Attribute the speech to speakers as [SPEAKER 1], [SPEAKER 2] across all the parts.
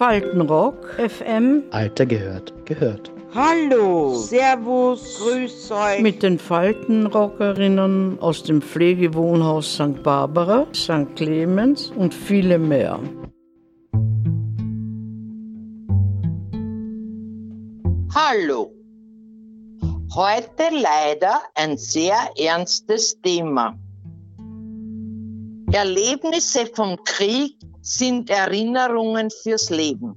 [SPEAKER 1] Faltenrock FM.
[SPEAKER 2] Alter gehört, gehört.
[SPEAKER 3] Hallo, Servus, Grüß euch.
[SPEAKER 1] Mit den Faltenrockerinnen aus dem Pflegewohnhaus St. Barbara, St. Clemens und viele mehr.
[SPEAKER 3] Hallo. Heute leider ein sehr ernstes Thema. Erlebnisse vom Krieg sind Erinnerungen fürs Leben.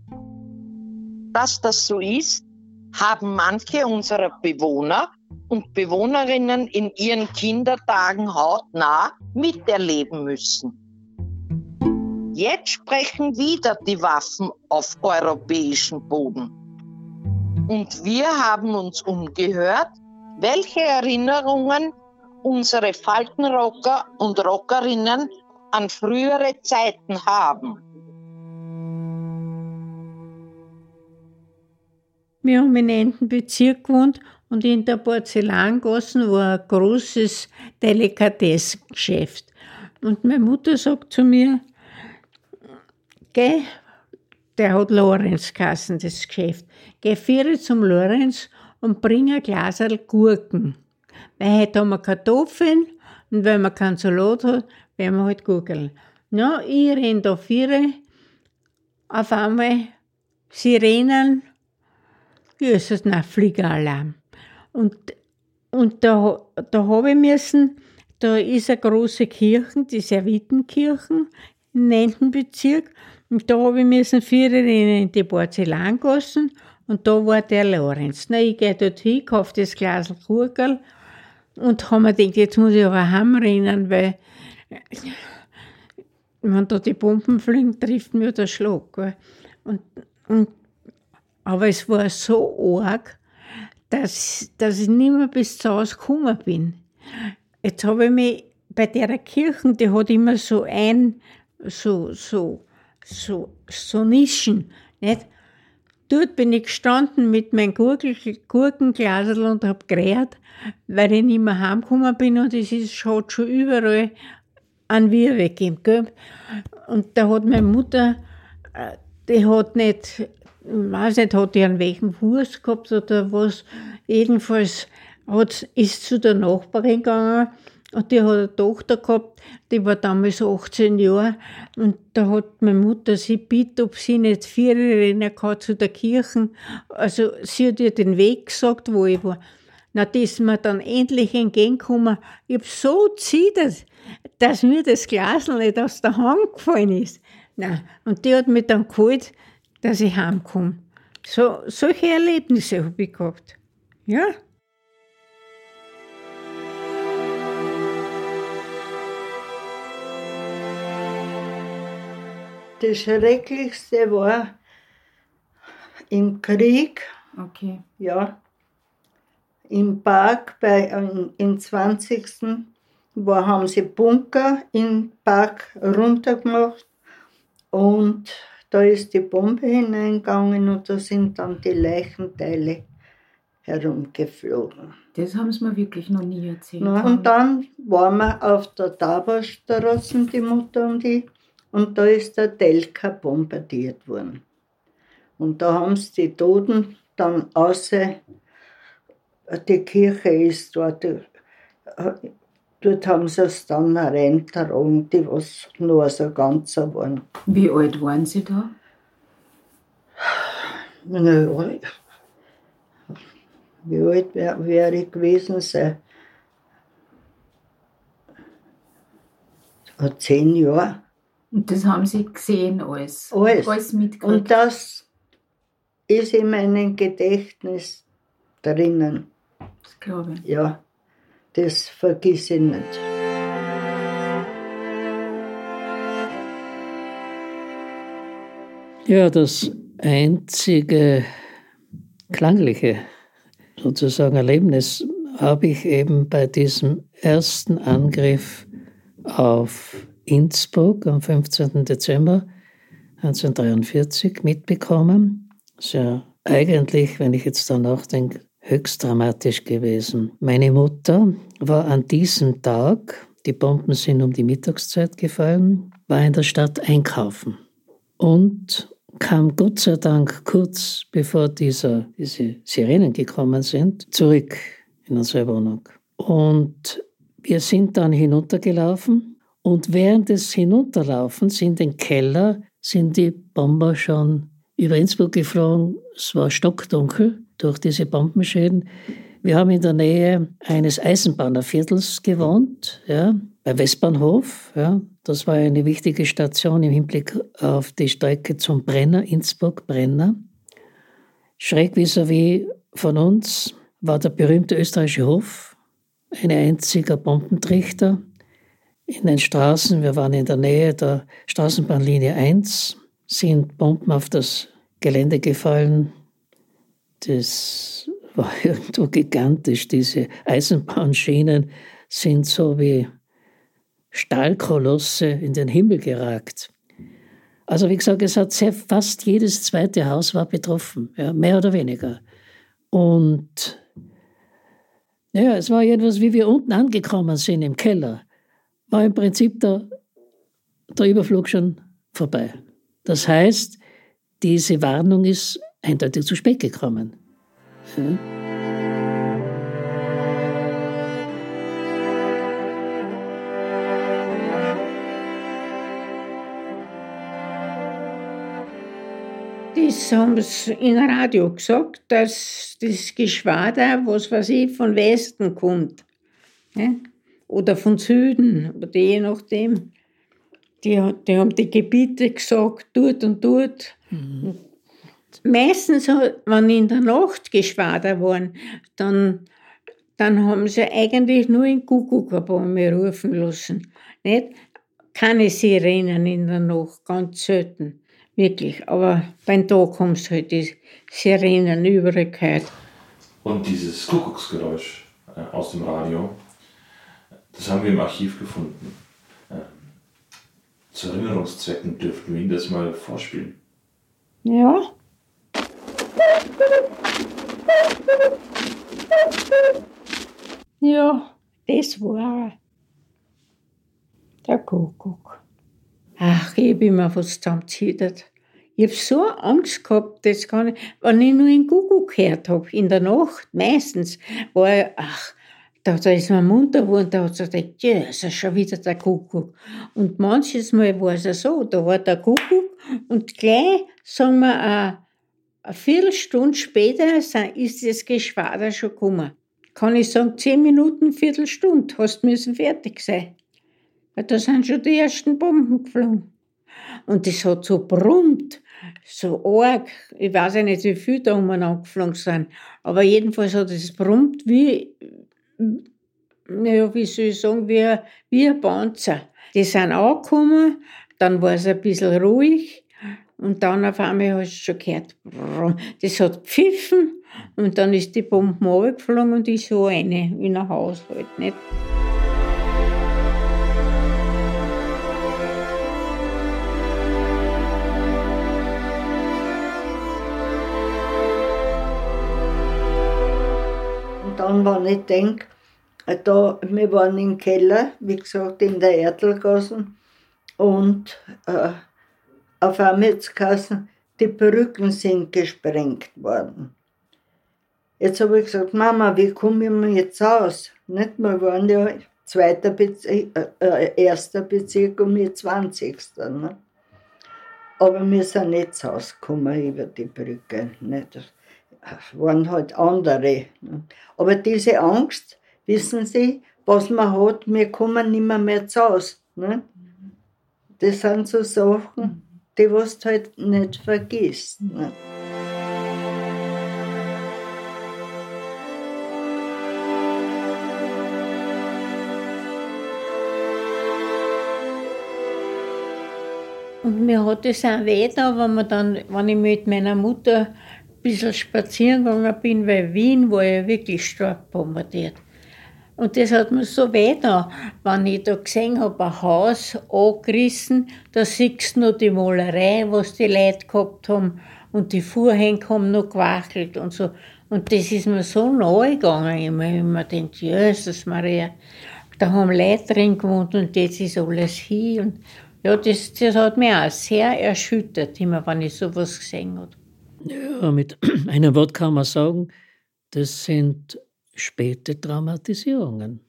[SPEAKER 3] Dass das so ist, haben manche unserer Bewohner und Bewohnerinnen in ihren Kindertagen hautnah miterleben müssen. Jetzt sprechen wieder die Waffen auf europäischem Boden. Und wir haben uns umgehört, welche Erinnerungen unsere Faltenrocker und Rockerinnen an frühere Zeiten haben.
[SPEAKER 4] Wir haben in einem Bezirk gewohnt und in der Porzellangasse war ein großes Delikatessengeschäft. Und meine Mutter sagt zu mir, geh, der hat Lorenz Kassen, das Geschäft, geh vier zum Lorenz und bring ein Glas Gurken. Weil heute haben wir Kartoffeln und wenn man keinen Salat hat, werden wir halt Gurkeln. Ja, ich renn da vier, auf einmal Sirenen, Jesus, na, Fliegeralarm. Und, und da, da habe ich müssen, da ist eine große Kirche, die Servitenkirchen, im 9. Bezirk, und da habe ich müssen vier in die Porzellangassen und da war der Lorenz. Na, ich gehe dort hin, kaufe das Glas Gurkel und habe mir gedacht, jetzt muss ich aber heimrennen, weil wenn da die Bomben fliegen, trifft mir der Schlag. Und, und, aber es war so arg, dass, dass ich nicht mehr bis zu Hause gekommen bin. Jetzt habe ich mich bei der Kirche, die hat immer so ein, so, so, so, so Nischen, nicht? Dort bin ich gestanden mit meinem Gurkenglasel und habe gerät, weil ich nicht mehr heimgekommen bin und es ist, hat schon überall einen Wir weggegeben. Gell? Und da hat meine Mutter, äh, die hat nicht, ich weiß nicht, hat die einen welchen Fuß gehabt oder was, jedenfalls hat, ist zu der Nachbarin gegangen und die hat eine Tochter gehabt, die war damals 18 Jahre. Und da hat meine Mutter sie bitte, ob sie nicht vier rennen kann zu der Kirche. Also sie hat ihr den Weg gesagt, wo ich war. Na, die ist mir dann endlich entgegengekommen. Ich hab so zittert, dass mir das Glas nicht aus der Hand gefallen ist. Na, und die hat mich dann geholt, dass ich heimkomme. So, solche Erlebnisse habe ich gehabt. Ja.
[SPEAKER 5] Das Schrecklichste war im Krieg.
[SPEAKER 6] Okay.
[SPEAKER 5] Ja. Im Park bei, im 20. War, haben sie Bunker im Park runtergemacht und da ist die Bombe hineingegangen und da sind dann die Leichenteile herumgeflogen.
[SPEAKER 6] Das haben sie mir wirklich noch nie erzählt.
[SPEAKER 5] Na, und dann waren wir auf der Taberstraße, die Mutter und ich, und da ist der Delka bombardiert worden. Und da haben sie die Toten dann außer die Kirche ist dort, dort haben sie es dann reingetragen, die was nur so ganz waren.
[SPEAKER 6] Wie alt waren Sie da?
[SPEAKER 5] Na, wie alt wäre wär ich gewesen sein? Zehn Jahre.
[SPEAKER 6] Und das haben Sie gesehen alles?
[SPEAKER 5] Alles.
[SPEAKER 6] Alles mitgekriegt?
[SPEAKER 5] Und das ist in meinem Gedächtnis drinnen.
[SPEAKER 6] Glaube ich.
[SPEAKER 5] Ja, das vergiss ich nicht.
[SPEAKER 2] Ja, das einzige klangliche sozusagen Erlebnis habe ich eben bei diesem ersten Angriff auf Innsbruck am 15. Dezember 1943 mitbekommen. Das ist ja eigentlich, wenn ich jetzt da nachdenke, höchst dramatisch gewesen. Meine Mutter war an diesem Tag, die Bomben sind um die Mittagszeit gefallen, war in der Stadt einkaufen. Und kam Gott sei Dank kurz bevor dieser, diese Sirenen gekommen sind, zurück in unsere Wohnung. Und wir sind dann hinuntergelaufen und während des Hinunterlaufens in den Keller sind die Bomber schon über Innsbruck geflogen. Es war stockdunkel durch diese Bombenschäden. Wir haben in der Nähe eines Eisenbahnerviertels gewohnt, ja, bei Westbahnhof. Ja. Das war eine wichtige Station im Hinblick auf die Strecke zum Brenner, Innsbruck-Brenner. Schräg vis-à-vis von uns war der berühmte österreichische Hof, ein einziger Bombentrichter in den Straßen. Wir waren in der Nähe der Straßenbahnlinie 1, sind Bomben auf das Gelände gefallen. Das war irgendwo gigantisch. Diese Eisenbahnschienen sind so wie Stahlkolosse in den Himmel geragt. Also wie gesagt, es hat sehr, fast jedes zweite Haus war betroffen, ja, mehr oder weniger. Und ja, es war jedenfalls, wie wir unten angekommen sind im Keller, war im Prinzip der, der Überflug schon vorbei. Das heißt, diese Warnung ist eindeutig zu spät gekommen. Ja.
[SPEAKER 4] Das haben sie in Radio gesagt, dass das Geschwader, was weiß ich, von Westen kommt. Ne? Oder von Süden, oder je nachdem. Die, die haben die Gebiete gesagt, dort und dort. Mhm. Meistens, wenn in der Nacht Geschwader waren, dann, dann haben sie eigentlich nur in Kuckuckabäume rufen lassen. Nicht? Keine Sirenen in der Nacht, ganz selten. Wirklich. Aber beim Tag haben sie halt die Sirenen überall gehört.
[SPEAKER 7] Und dieses Kuckucksgeräusch äh, aus dem Radio, das haben wir im Archiv gefunden. Ähm, zu Erinnerungszwecken dürften wir Ihnen das mal vorspielen.
[SPEAKER 4] Ja. Ja, das war der Kuckuck. Ach, ich habe immer was zusammengezittert. Ich habe so Angst gehabt, das kann ich, wenn ich nur in Kuckuck gehört habe, in der Nacht meistens, war ich, ach, da, da ist man munter geworden, da hat sie gedacht, ja, ist schon wieder der Kuckuck. Und manches Mal war es so, da war der Kuckuck und gleich, sagen wir, eine, Viertelstunde später ist das Geschwader schon gekommen. Kann ich sagen, zehn Minuten, Viertelstunde, hast müssen fertig sein. Weil da sind schon die ersten Bomben geflogen. Und das hat so brummt, so arg. Ich weiß ja nicht, wie viele da umeinander geflogen sind. Aber jedenfalls hat es brummt wie, naja, wie soll ich sagen, wie, wie ein Panzer. Die sind angekommen, dann war es ein bisschen ruhig und dann auf einmal hast du schon gehört, das hat gepfiffen und dann ist die Bombe runtergeflogen und ich so eine in ein Haus halt, nicht?
[SPEAKER 5] dann, wenn ich denke, da, wir waren im Keller, wie gesagt, in der Erdlgasse und äh, auf geheißen, die Brücken sind gesprengt worden. Jetzt habe ich gesagt, Mama, wie kommen wir jetzt aus? Nicht? Wir waren ja zweiter Bezirk, äh, äh, erster Bezirk und wir 20. Ne? Aber wir sind nicht rausgekommen über die Brücke. Nicht? waren halt andere. Aber diese Angst, wissen Sie, was man hat, wir kommen nicht mehr, mehr zu Hause. Ne? Das sind so Sachen, die du halt nicht vergisst. Ne?
[SPEAKER 4] Und mir hat es auch weh da, wenn, man dann, wenn ich mit meiner Mutter bisschen spazieren gegangen bin, weil Wien war ja wirklich stark bombardiert. Und das hat mir so weh da, wenn ich da gesehen habe, ein Haus angerissen, da siehst du noch die Malerei, was die Leute gehabt haben, und die Vorhänge haben noch gewachelt und so. Und das ist mir so nahe gegangen. Ich habe immer gedacht, Jesus Maria, da haben Leute drin gewohnt und jetzt ist alles hier. Und Ja, das, das hat mich auch sehr erschüttert, immer wenn ich sowas gesehen habe.
[SPEAKER 2] Ja, mit einem Wort kann man sagen, das sind späte Traumatisierungen,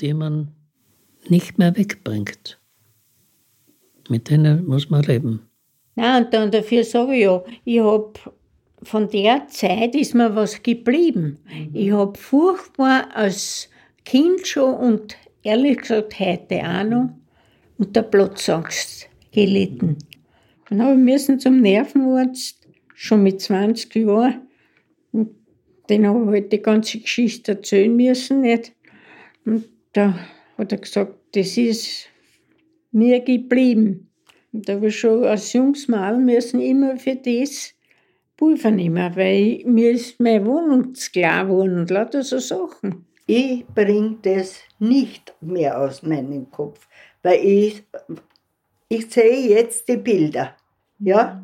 [SPEAKER 2] die man nicht mehr wegbringt. Mit denen muss man leben.
[SPEAKER 4] Nein, und dann dafür sage ich ja, ich habe von der Zeit ist mir was geblieben. Mhm. Ich habe furchtbar als Kind schon und ehrlich gesagt heute auch noch unter Platzangst gelitten. Dann habe ich müssen zum Nervenarzt, schon mit 20 Jahren. Und den habe ich halt die ganze Geschichte erzählen müssen. Nicht? Und da hat er gesagt, das ist mir geblieben. Und da habe ich schon als junges Mal müssen immer für das Pulver nehmen, weil mir ist meine Wohnung zu klar geworden und lauter so Sachen.
[SPEAKER 5] Ich bringe das nicht mehr aus meinem Kopf, weil ich, ich sehe jetzt die Bilder. Ja?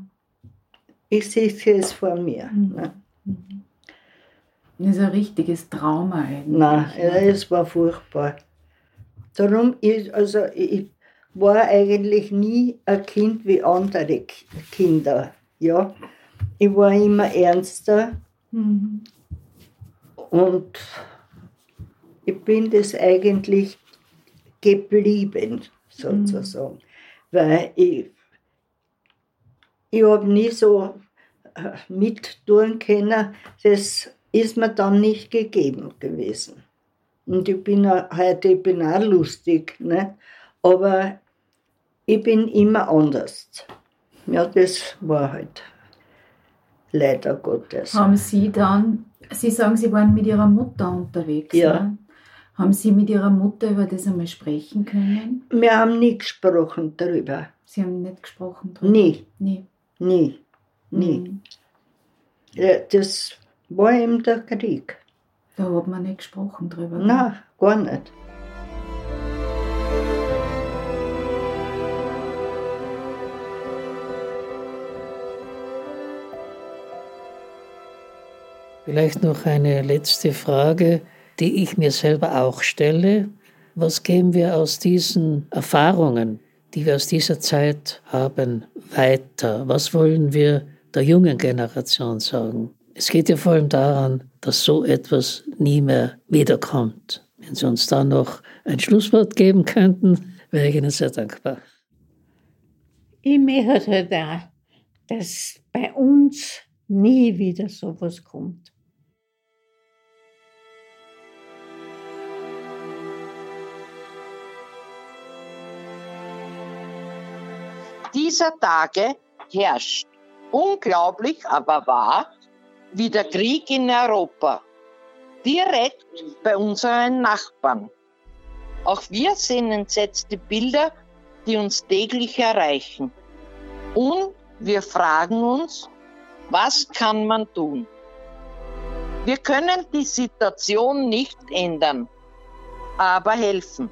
[SPEAKER 5] Ich sehe es vor mir. Mhm. Ne?
[SPEAKER 6] Das ist ein richtiges Trauma eigentlich.
[SPEAKER 5] Nein, ja, es war furchtbar. Darum ist, also ich war eigentlich nie ein Kind wie andere Kinder. Ja? Ich war immer ernster mhm. und ich bin das eigentlich geblieben, sozusagen. Mhm. Weil ich, ich habe nie so äh, mittun können, das ist mir dann nicht gegeben gewesen. Und ich bin auch, heute ich bin auch lustig, ne? aber ich bin immer anders. Ja, das war halt leider Gottes.
[SPEAKER 6] Haben Sie dann, Sie sagen, Sie waren mit Ihrer Mutter unterwegs.
[SPEAKER 5] Ja. Ne?
[SPEAKER 6] Haben Sie mit Ihrer Mutter über das einmal sprechen können?
[SPEAKER 5] Wir haben nie gesprochen darüber.
[SPEAKER 6] Sie haben nicht gesprochen darüber?
[SPEAKER 5] Nie.
[SPEAKER 6] Nie.
[SPEAKER 5] Nie. Nie. Mhm. Ja, das war eben der Krieg.
[SPEAKER 6] Da hat man nicht gesprochen drüber.
[SPEAKER 5] Nein, gar nicht.
[SPEAKER 2] Vielleicht noch eine letzte Frage, die ich mir selber auch stelle. Was geben wir aus diesen Erfahrungen, die wir aus dieser Zeit haben, weiter? Was wollen wir der jungen Generation sagen? Es geht ja vor allem daran, dass so etwas nie mehr wiederkommt. Wenn Sie uns da noch ein Schlusswort geben könnten, wäre ich Ihnen sehr dankbar.
[SPEAKER 4] Ich möchte halt auch, dass bei uns nie wieder sowas kommt.
[SPEAKER 3] dieser Tage herrscht, unglaublich aber wahr, wie der Krieg in Europa, direkt bei unseren Nachbarn. Auch wir sehen entsetzte Bilder, die uns täglich erreichen. Und wir fragen uns, was kann man tun? Wir können die Situation nicht ändern, aber helfen.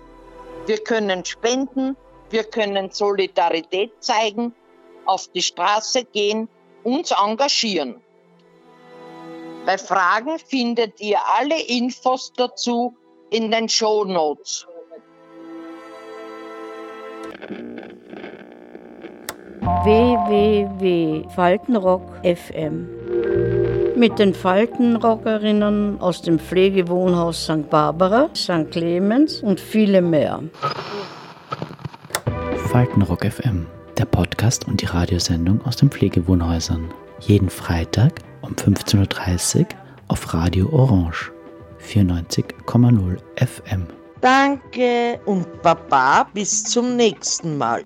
[SPEAKER 3] Wir können spenden, wir können Solidarität zeigen, auf die Straße gehen, uns engagieren. Bei Fragen findet ihr alle Infos dazu in den Show Notes.
[SPEAKER 1] www.faltenrock.fm mit den Faltenrockerinnen aus dem Pflegewohnhaus St. Barbara, St. Clemens und viele mehr.
[SPEAKER 8] Faltenrock FM, der Podcast und die Radiosendung aus den Pflegewohnhäusern. Jeden Freitag um 15.30 Uhr auf Radio Orange 94,0 FM.
[SPEAKER 3] Danke und Baba, bis zum nächsten Mal.